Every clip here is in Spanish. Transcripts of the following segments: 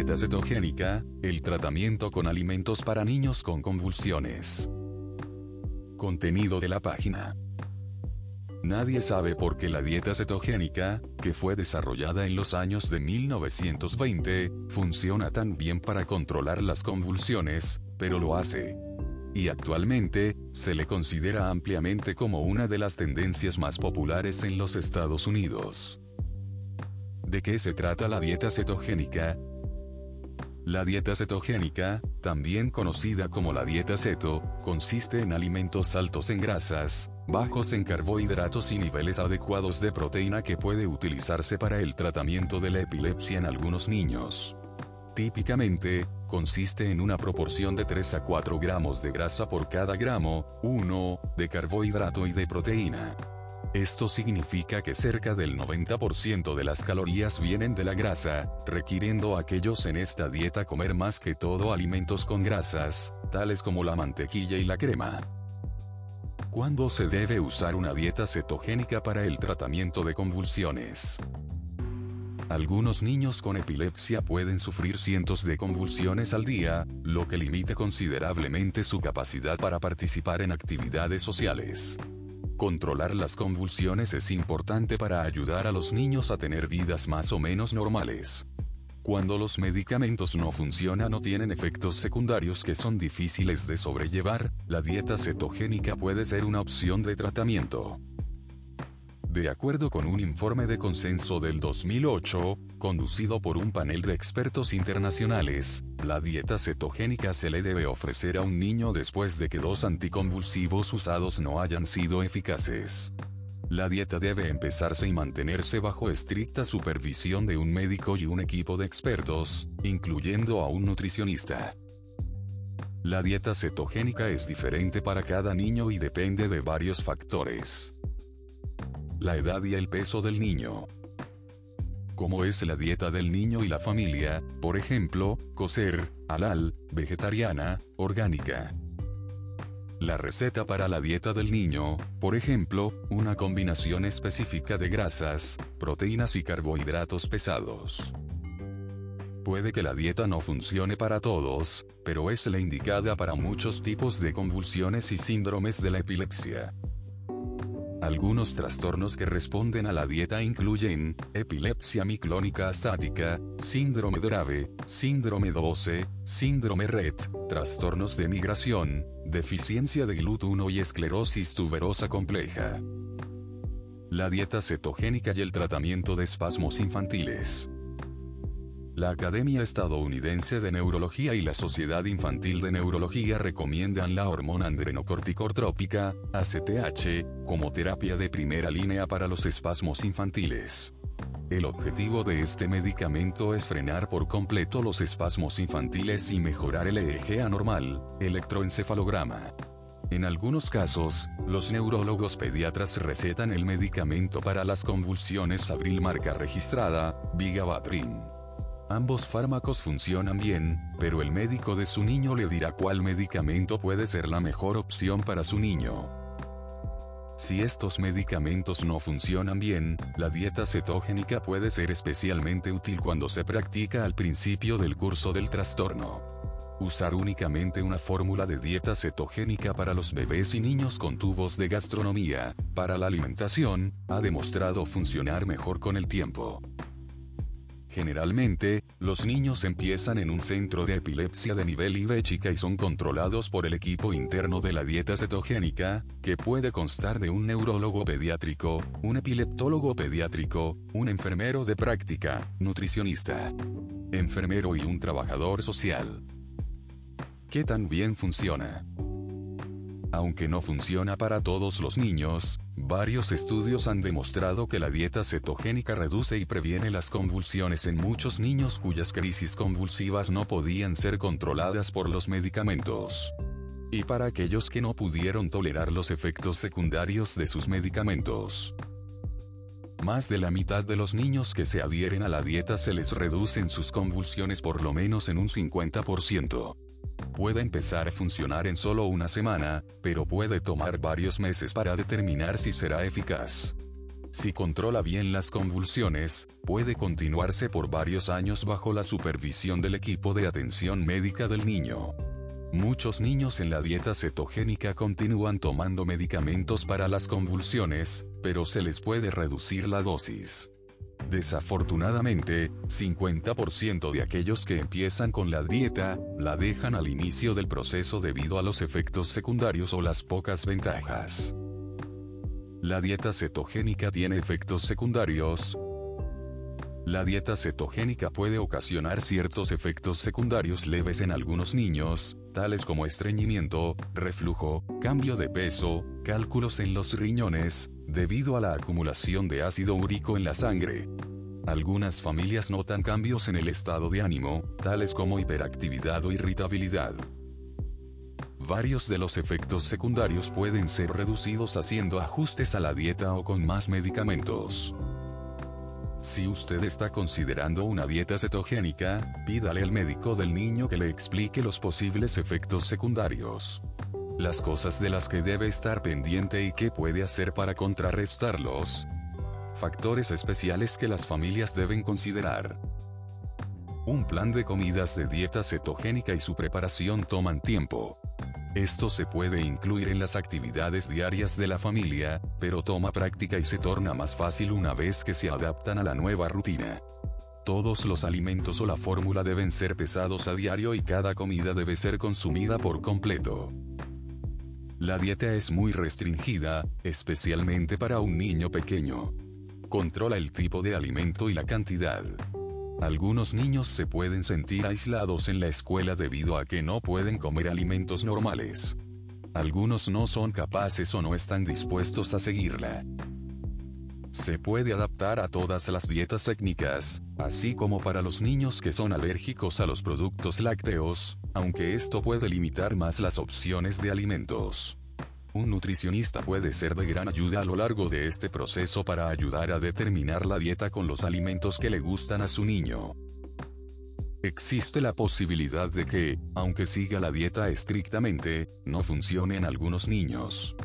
dieta cetogénica, el tratamiento con alimentos para niños con convulsiones. Contenido de la página. Nadie sabe por qué la dieta cetogénica, que fue desarrollada en los años de 1920, funciona tan bien para controlar las convulsiones, pero lo hace. Y actualmente, se le considera ampliamente como una de las tendencias más populares en los Estados Unidos. ¿De qué se trata la dieta cetogénica? La dieta cetogénica, también conocida como la dieta ceto, consiste en alimentos altos en grasas, bajos en carbohidratos y niveles adecuados de proteína que puede utilizarse para el tratamiento de la epilepsia en algunos niños. Típicamente, consiste en una proporción de 3 a 4 gramos de grasa por cada gramo, 1, de carbohidrato y de proteína. Esto significa que cerca del 90% de las calorías vienen de la grasa, requiriendo a aquellos en esta dieta comer más que todo alimentos con grasas, tales como la mantequilla y la crema. ¿Cuándo se debe usar una dieta cetogénica para el tratamiento de convulsiones? Algunos niños con epilepsia pueden sufrir cientos de convulsiones al día, lo que limita considerablemente su capacidad para participar en actividades sociales. Controlar las convulsiones es importante para ayudar a los niños a tener vidas más o menos normales. Cuando los medicamentos no funcionan o tienen efectos secundarios que son difíciles de sobrellevar, la dieta cetogénica puede ser una opción de tratamiento. De acuerdo con un informe de consenso del 2008, conducido por un panel de expertos internacionales, la dieta cetogénica se le debe ofrecer a un niño después de que dos anticonvulsivos usados no hayan sido eficaces. La dieta debe empezarse y mantenerse bajo estricta supervisión de un médico y un equipo de expertos, incluyendo a un nutricionista. La dieta cetogénica es diferente para cada niño y depende de varios factores la edad y el peso del niño. Cómo es la dieta del niño y la familia, por ejemplo, coser, halal, vegetariana, orgánica. La receta para la dieta del niño, por ejemplo, una combinación específica de grasas, proteínas y carbohidratos pesados. Puede que la dieta no funcione para todos, pero es la indicada para muchos tipos de convulsiones y síndromes de la epilepsia. Algunos trastornos que responden a la dieta incluyen epilepsia miclónica estática, síndrome grave, síndrome 12, síndrome RED, trastornos de migración, deficiencia de GLUT1 y esclerosis tuberosa compleja. La dieta cetogénica y el tratamiento de espasmos infantiles. La Academia Estadounidense de Neurología y la Sociedad Infantil de Neurología recomiendan la hormona adrenocorticotrópica, ACTH, como terapia de primera línea para los espasmos infantiles. El objetivo de este medicamento es frenar por completo los espasmos infantiles y mejorar el EEG anormal, electroencefalograma. En algunos casos, los neurólogos pediatras recetan el medicamento para las convulsiones abril marca registrada, Vigabatrin. Ambos fármacos funcionan bien, pero el médico de su niño le dirá cuál medicamento puede ser la mejor opción para su niño. Si estos medicamentos no funcionan bien, la dieta cetogénica puede ser especialmente útil cuando se practica al principio del curso del trastorno. Usar únicamente una fórmula de dieta cetogénica para los bebés y niños con tubos de gastronomía, para la alimentación, ha demostrado funcionar mejor con el tiempo. Generalmente, los niños empiezan en un centro de epilepsia de nivel IV chica y son controlados por el equipo interno de la dieta cetogénica, que puede constar de un neurólogo pediátrico, un epileptólogo pediátrico, un enfermero de práctica, nutricionista, enfermero y un trabajador social. ¿Qué tan bien funciona? Aunque no funciona para todos los niños, varios estudios han demostrado que la dieta cetogénica reduce y previene las convulsiones en muchos niños cuyas crisis convulsivas no podían ser controladas por los medicamentos. Y para aquellos que no pudieron tolerar los efectos secundarios de sus medicamentos. Más de la mitad de los niños que se adhieren a la dieta se les reducen sus convulsiones por lo menos en un 50% puede empezar a funcionar en solo una semana, pero puede tomar varios meses para determinar si será eficaz. si controla bien las convulsiones, puede continuarse por varios años bajo la supervisión del equipo de atención médica del niño. Muchos niños en la dieta cetogénica continúan tomando medicamentos para las convulsiones, pero se les puede reducir la dosis. Desafortunadamente, 50% de aquellos que empiezan con la dieta, la dejan al inicio del proceso debido a los efectos secundarios o las pocas ventajas. La dieta cetogénica tiene efectos secundarios. La dieta cetogénica puede ocasionar ciertos efectos secundarios leves en algunos niños, tales como estreñimiento, reflujo, cambio de peso, cálculos en los riñones, debido a la acumulación de ácido úrico en la sangre. Algunas familias notan cambios en el estado de ánimo, tales como hiperactividad o irritabilidad. Varios de los efectos secundarios pueden ser reducidos haciendo ajustes a la dieta o con más medicamentos. Si usted está considerando una dieta cetogénica, pídale al médico del niño que le explique los posibles efectos secundarios. Las cosas de las que debe estar pendiente y qué puede hacer para contrarrestarlos. Factores especiales que las familias deben considerar. Un plan de comidas de dieta cetogénica y su preparación toman tiempo. Esto se puede incluir en las actividades diarias de la familia, pero toma práctica y se torna más fácil una vez que se adaptan a la nueva rutina. Todos los alimentos o la fórmula deben ser pesados a diario y cada comida debe ser consumida por completo. La dieta es muy restringida, especialmente para un niño pequeño. Controla el tipo de alimento y la cantidad. Algunos niños se pueden sentir aislados en la escuela debido a que no pueden comer alimentos normales. Algunos no son capaces o no están dispuestos a seguirla. Se puede adaptar a todas las dietas técnicas, así como para los niños que son alérgicos a los productos lácteos, aunque esto puede limitar más las opciones de alimentos. Un nutricionista puede ser de gran ayuda a lo largo de este proceso para ayudar a determinar la dieta con los alimentos que le gustan a su niño. Existe la posibilidad de que, aunque siga la dieta estrictamente, no funcione en algunos niños.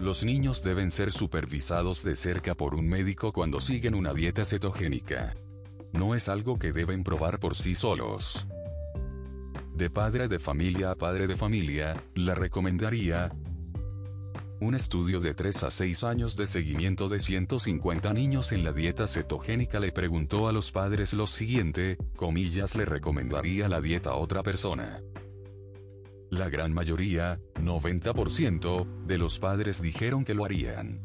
Los niños deben ser supervisados de cerca por un médico cuando siguen una dieta cetogénica. No es algo que deben probar por sí solos de padre de familia a padre de familia, la recomendaría. Un estudio de 3 a 6 años de seguimiento de 150 niños en la dieta cetogénica le preguntó a los padres lo siguiente, comillas le recomendaría la dieta a otra persona. La gran mayoría, 90%, de los padres dijeron que lo harían.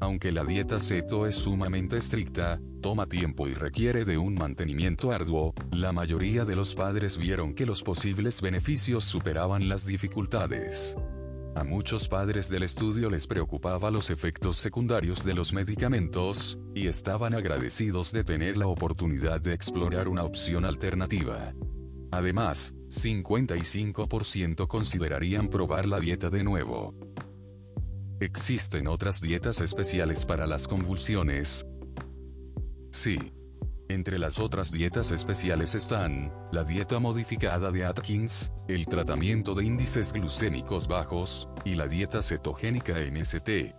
Aunque la dieta ceto es sumamente estricta, toma tiempo y requiere de un mantenimiento arduo, la mayoría de los padres vieron que los posibles beneficios superaban las dificultades. A muchos padres del estudio les preocupaba los efectos secundarios de los medicamentos, y estaban agradecidos de tener la oportunidad de explorar una opción alternativa. Además, 55% considerarían probar la dieta de nuevo. ¿Existen otras dietas especiales para las convulsiones? Sí. Entre las otras dietas especiales están, la dieta modificada de Atkins, el tratamiento de índices glucémicos bajos, y la dieta cetogénica MST.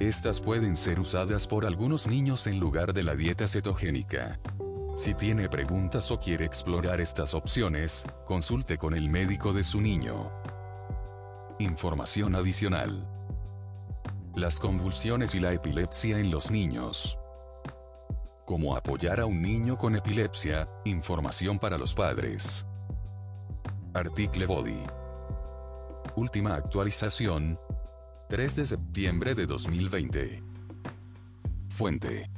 Estas pueden ser usadas por algunos niños en lugar de la dieta cetogénica. Si tiene preguntas o quiere explorar estas opciones, consulte con el médico de su niño. Información adicional. Las convulsiones y la epilepsia en los niños. Cómo apoyar a un niño con epilepsia, información para los padres. Article Body. Última actualización. 3 de septiembre de 2020. Fuente.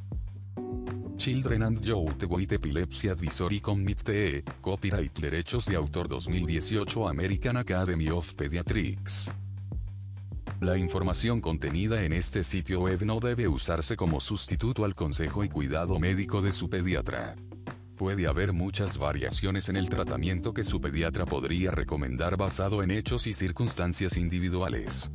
Children and Youth with Epilepsy Advisory Committee, Copyright Derechos de Autor 2018 American Academy of Pediatrics. La información contenida en este sitio web no debe usarse como sustituto al consejo y cuidado médico de su pediatra. Puede haber muchas variaciones en el tratamiento que su pediatra podría recomendar basado en hechos y circunstancias individuales.